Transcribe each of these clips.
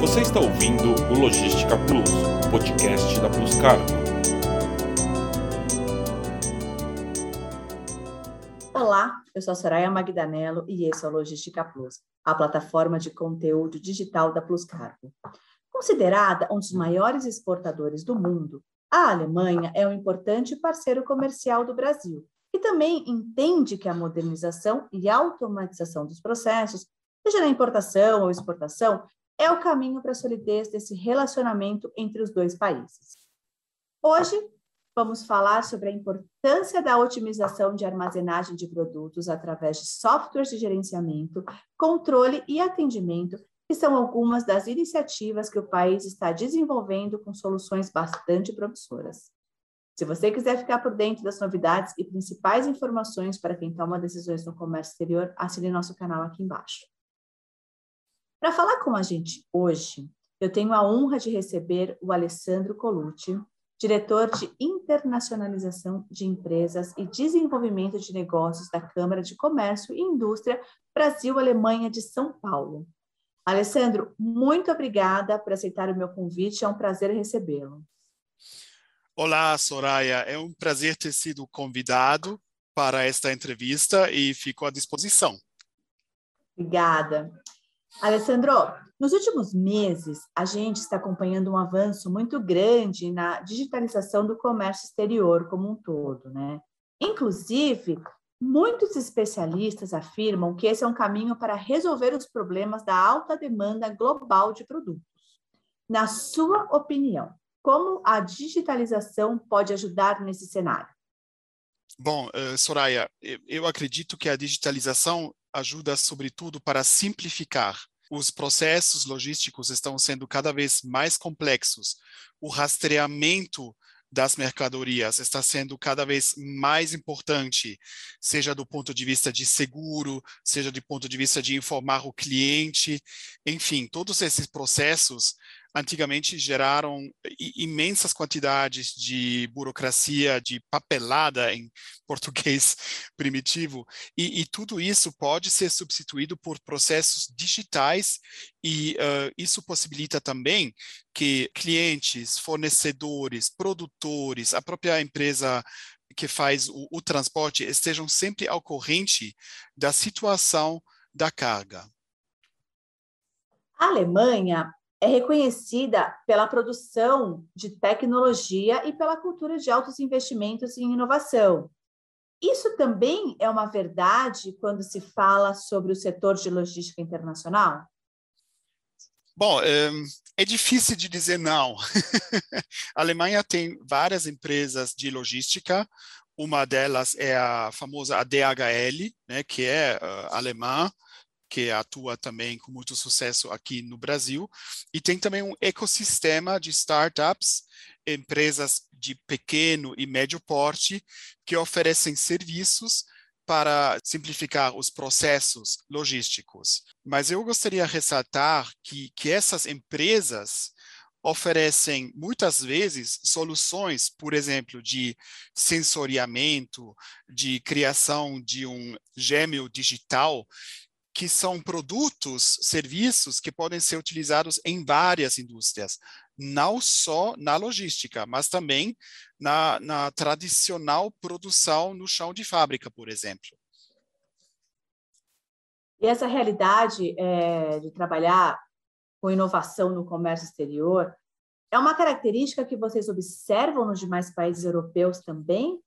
Você está ouvindo o Logística Plus, podcast da Plus Cargo. Olá, eu sou a Soraya Magdanello e esse é o Logística Plus, a plataforma de conteúdo digital da Plus Cargo. Considerada um dos maiores exportadores do mundo, a Alemanha é um importante parceiro comercial do Brasil e também entende que a modernização e automatização dos processos, seja na importação ou exportação, é o caminho para a solidez desse relacionamento entre os dois países. Hoje, vamos falar sobre a importância da otimização de armazenagem de produtos através de softwares de gerenciamento, controle e atendimento, que são algumas das iniciativas que o país está desenvolvendo com soluções bastante promissoras. Se você quiser ficar por dentro das novidades e principais informações para quem toma decisões no comércio exterior, assine nosso canal aqui embaixo. Para falar com a gente hoje, eu tenho a honra de receber o Alessandro Colucci, diretor de internacionalização de empresas e desenvolvimento de negócios da Câmara de Comércio e Indústria Brasil-Alemanha de São Paulo. Alessandro, muito obrigada por aceitar o meu convite, é um prazer recebê-lo. Olá, Soraya. É um prazer ter sido convidado para esta entrevista e fico à disposição. Obrigada. Alessandro, nos últimos meses, a gente está acompanhando um avanço muito grande na digitalização do comércio exterior como um todo, né? Inclusive, muitos especialistas afirmam que esse é um caminho para resolver os problemas da alta demanda global de produtos. Na sua opinião, como a digitalização pode ajudar nesse cenário? Bom, uh, Soraya, eu acredito que a digitalização ajuda, sobretudo, para simplificar. Os processos logísticos estão sendo cada vez mais complexos. O rastreamento das mercadorias está sendo cada vez mais importante, seja do ponto de vista de seguro, seja do ponto de vista de informar o cliente, enfim, todos esses processos antigamente geraram imensas quantidades de burocracia, de papelada em português primitivo, e, e tudo isso pode ser substituído por processos digitais, e uh, isso possibilita também que clientes, fornecedores, produtores, a própria empresa que faz o, o transporte estejam sempre ao corrente da situação da carga. A Alemanha é reconhecida pela produção de tecnologia e pela cultura de altos investimentos em inovação. Isso também é uma verdade quando se fala sobre o setor de logística internacional? Bom, é, é difícil de dizer não. a Alemanha tem várias empresas de logística. Uma delas é a famosa ADHL, né, que é uh, alemã, que atua também com muito sucesso aqui no Brasil, e tem também um ecossistema de startups, empresas de pequeno e médio porte, que oferecem serviços para simplificar os processos logísticos. Mas eu gostaria de ressaltar que, que essas empresas oferecem muitas vezes soluções, por exemplo, de sensoriamento, de criação de um gêmeo digital, que são produtos, serviços que podem ser utilizados em várias indústrias, não só na logística, mas também na, na tradicional produção no chão de fábrica, por exemplo. E essa realidade é, de trabalhar com inovação no comércio exterior é uma característica que vocês observam nos demais países europeus também?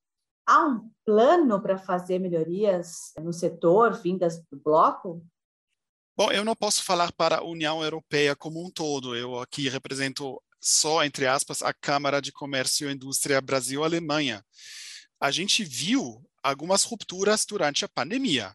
Há um plano para fazer melhorias no setor vindas do bloco? Bom, eu não posso falar para a União Europeia como um todo. Eu aqui represento só, entre aspas, a Câmara de Comércio e Indústria Brasil-Alemanha. A gente viu algumas rupturas durante a pandemia.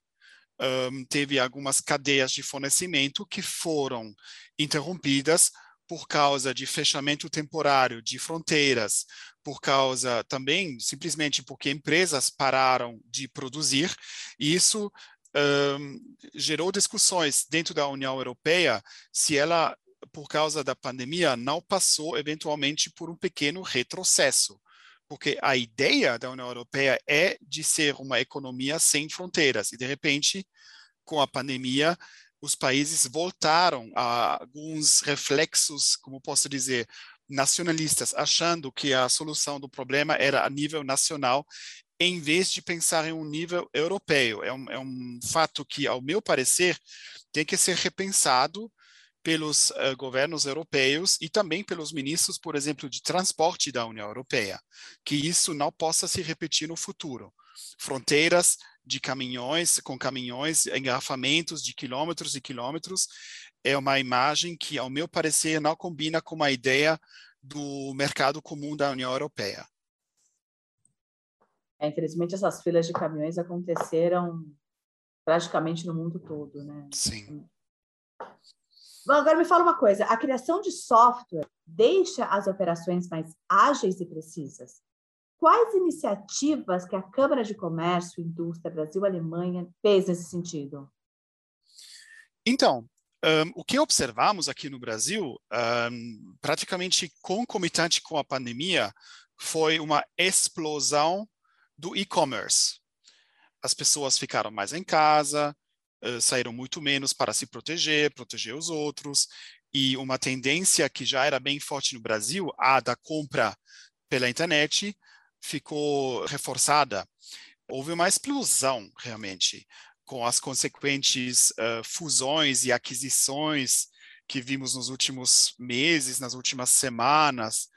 Um, teve algumas cadeias de fornecimento que foram interrompidas por causa de fechamento temporário de fronteiras, por causa também simplesmente porque empresas pararam de produzir, e isso um, gerou discussões dentro da União Europeia se ela, por causa da pandemia, não passou eventualmente por um pequeno retrocesso. Porque a ideia da União Europeia é de ser uma economia sem fronteiras, e de repente, com a pandemia, os países voltaram a alguns reflexos, como posso dizer, nacionalistas, achando que a solução do problema era a nível nacional, em vez de pensar em um nível europeu. É um, é um fato que, ao meu parecer, tem que ser repensado pelos uh, governos europeus e também pelos ministros, por exemplo, de transporte da União Europeia, que isso não possa se repetir no futuro. Fronteiras de caminhões, com caminhões, engarrafamentos de quilômetros e quilômetros, é uma imagem que, ao meu parecer, não combina com a ideia do mercado comum da União Europeia. É, infelizmente, essas filas de caminhões aconteceram praticamente no mundo todo, né? Sim. Bom, agora me fala uma coisa: a criação de software deixa as operações mais ágeis e precisas? Quais iniciativas que a Câmara de Comércio, Indústria Brasil-Alemanha fez nesse sentido? Então, um, o que observamos aqui no Brasil, um, praticamente concomitante com a pandemia, foi uma explosão do e-commerce. As pessoas ficaram mais em casa, uh, saíram muito menos para se proteger, proteger os outros, e uma tendência que já era bem forte no Brasil, a da compra pela internet, ficou reforçada. Houve uma explosão, realmente, com as consequentes uh, fusões e aquisições que vimos nos últimos meses, nas últimas semanas,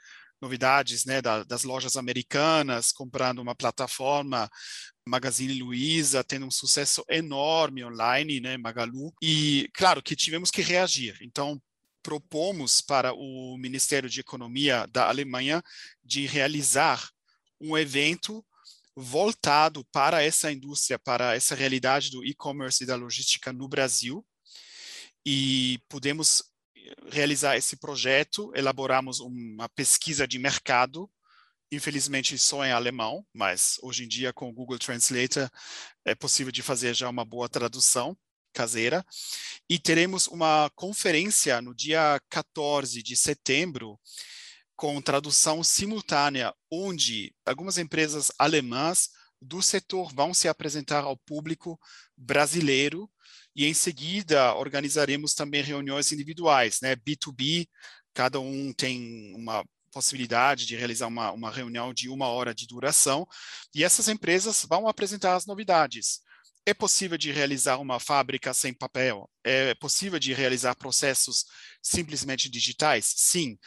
novidades né, da, das lojas americanas, comprando uma plataforma, Magazine Luiza, tendo um sucesso enorme online, né, Magalu, e claro que tivemos que reagir. Então, propomos para o Ministério de Economia da Alemanha de realizar um evento voltado para essa indústria, para essa realidade do e-commerce e da logística no Brasil. E pudemos realizar esse projeto, elaboramos uma pesquisa de mercado, infelizmente só em alemão, mas hoje em dia com o Google Translator é possível de fazer já uma boa tradução caseira. E teremos uma conferência no dia 14 de setembro com tradução simultânea, onde algumas empresas alemãs do setor vão se apresentar ao público brasileiro e em seguida organizaremos também reuniões individuais, né, B2B, cada um tem uma possibilidade de realizar uma, uma reunião de uma hora de duração e essas empresas vão apresentar as novidades. É possível de realizar uma fábrica sem papel? É possível de realizar processos simplesmente digitais? Sim.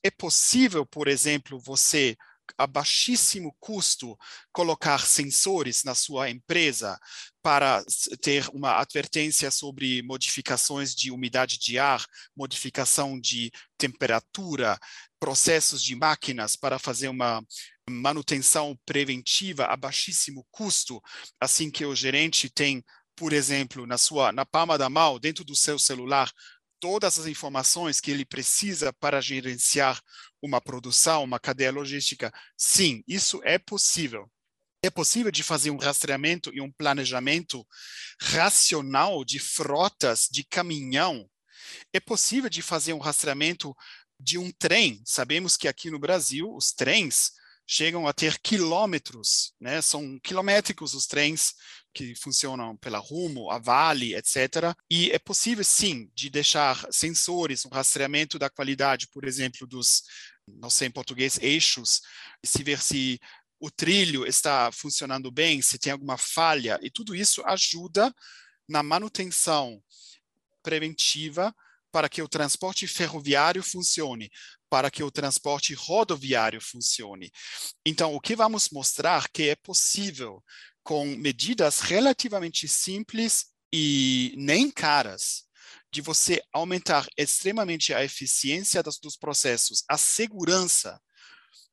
É possível, por exemplo, você a baixíssimo custo colocar sensores na sua empresa para ter uma advertência sobre modificações de umidade de ar, modificação de temperatura, processos de máquinas para fazer uma manutenção preventiva a baixíssimo custo, assim que o gerente tem, por exemplo, na sua na palma da mão, dentro do seu celular, todas as informações que ele precisa para gerenciar uma produção, uma cadeia logística. Sim, isso é possível. É possível de fazer um rastreamento e um planejamento racional de frotas de caminhão. É possível de fazer um rastreamento de um trem. Sabemos que aqui no Brasil os trens chegam a ter quilômetros, né? São quilométricos os trens que funcionam pela Rumo, a Vale, etc. E é possível, sim, de deixar sensores, um rastreamento da qualidade, por exemplo, dos, não sei em português, eixos, se ver se o trilho está funcionando bem, se tem alguma falha, e tudo isso ajuda na manutenção preventiva para que o transporte ferroviário funcione, para que o transporte rodoviário funcione. Então, o que vamos mostrar que é possível com medidas relativamente simples e nem caras, de você aumentar extremamente a eficiência das, dos processos, a segurança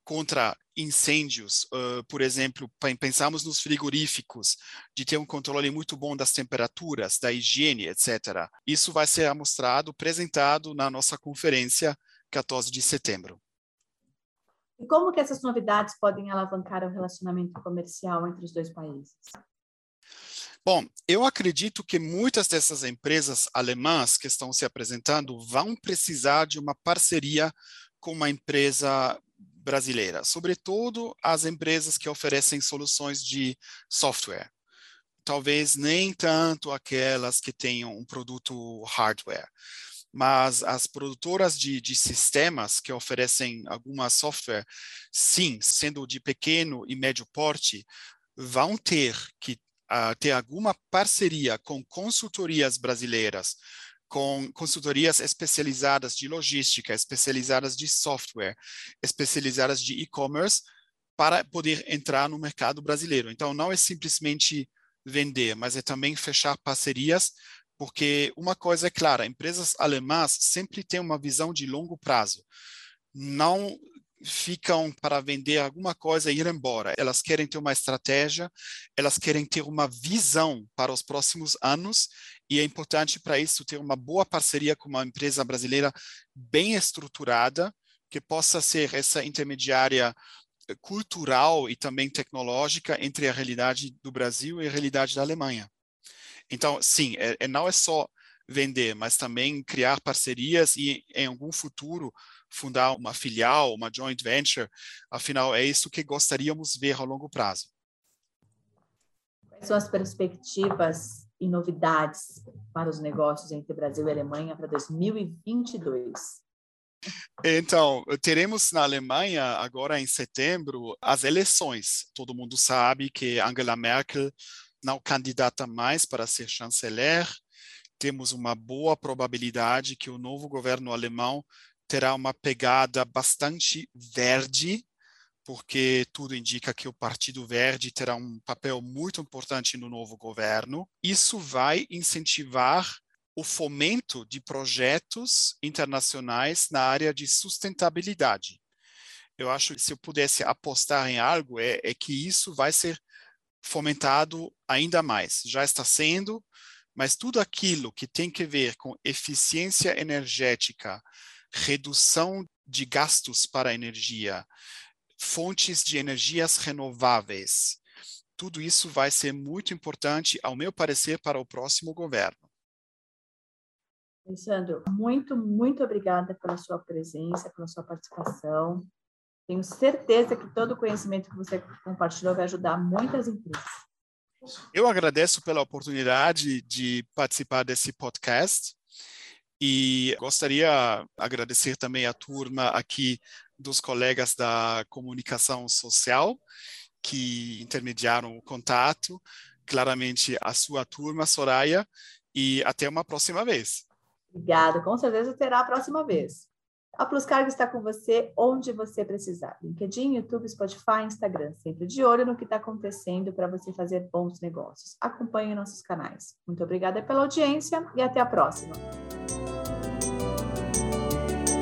contra incêndios, uh, por exemplo, pensamos nos frigoríficos, de ter um controle muito bom das temperaturas, da higiene, etc. Isso vai ser mostrado, apresentado na nossa conferência 14 de setembro. E como que essas novidades podem alavancar o relacionamento comercial entre os dois países? Bom, eu acredito que muitas dessas empresas alemãs que estão se apresentando vão precisar de uma parceria com uma empresa brasileira, sobretudo as empresas que oferecem soluções de software. talvez nem tanto aquelas que tenham um produto hardware mas as produtoras de, de, sistemas que oferecem alguma software, sim, sendo de pequeno e médio porte, vão ter que uh, ter alguma parceria com consultorias brasileiras, com consultorias especializadas de logística, especializadas de software, especializadas de e-commerce, para poder entrar no mercado brasileiro. Então, não é simplesmente vender, mas é também fechar parcerias porque uma coisa é clara, empresas alemãs sempre têm uma visão de longo prazo. Não ficam para vender alguma coisa e ir embora. Elas querem ter uma estratégia, elas querem ter uma visão para os próximos anos e é importante para isso ter uma boa parceria com uma empresa brasileira bem estruturada que possa ser essa intermediária cultural e também tecnológica entre a realidade do Brasil e a realidade da Alemanha. Então, sim, é, é, não é só vender, mas também criar parcerias e, em algum futuro, fundar uma filial, uma joint venture. Afinal, é isso que gostaríamos ver ao longo prazo. Quais são as perspectivas e novidades para os negócios entre Brasil e Alemanha para 2022? Então, teremos na Alemanha, agora em setembro, as eleições. Todo mundo sabe que Angela Merkel não candidata mais para ser chanceler, temos uma boa probabilidade que o novo governo alemão terá uma pegada bastante verde, porque tudo indica que o Partido Verde terá um papel muito importante no novo governo. Isso vai incentivar o fomento de projetos internacionais na área de sustentabilidade. Eu acho que se eu pudesse apostar em algo, é, é que isso vai ser fomentado ainda mais. Já está sendo, mas tudo aquilo que tem que ver com eficiência energética, redução de gastos para energia, fontes de energias renováveis, tudo isso vai ser muito importante, ao meu parecer, para o próximo governo. Alessandro, muito, muito obrigada pela sua presença, pela sua participação. Tenho certeza que todo o conhecimento que você compartilhou vai ajudar muitas empresas. Eu agradeço pela oportunidade de participar desse podcast e gostaria de agradecer também a turma aqui dos colegas da comunicação social que intermediaram o contato, claramente a sua turma, Soraya, e até uma próxima vez. Obrigada, com certeza terá a próxima vez. A Pluscargo está com você onde você precisar. LinkedIn, YouTube, Spotify, Instagram. Sempre de olho no que está acontecendo para você fazer bons negócios. Acompanhe nossos canais. Muito obrigada pela audiência e até a próxima.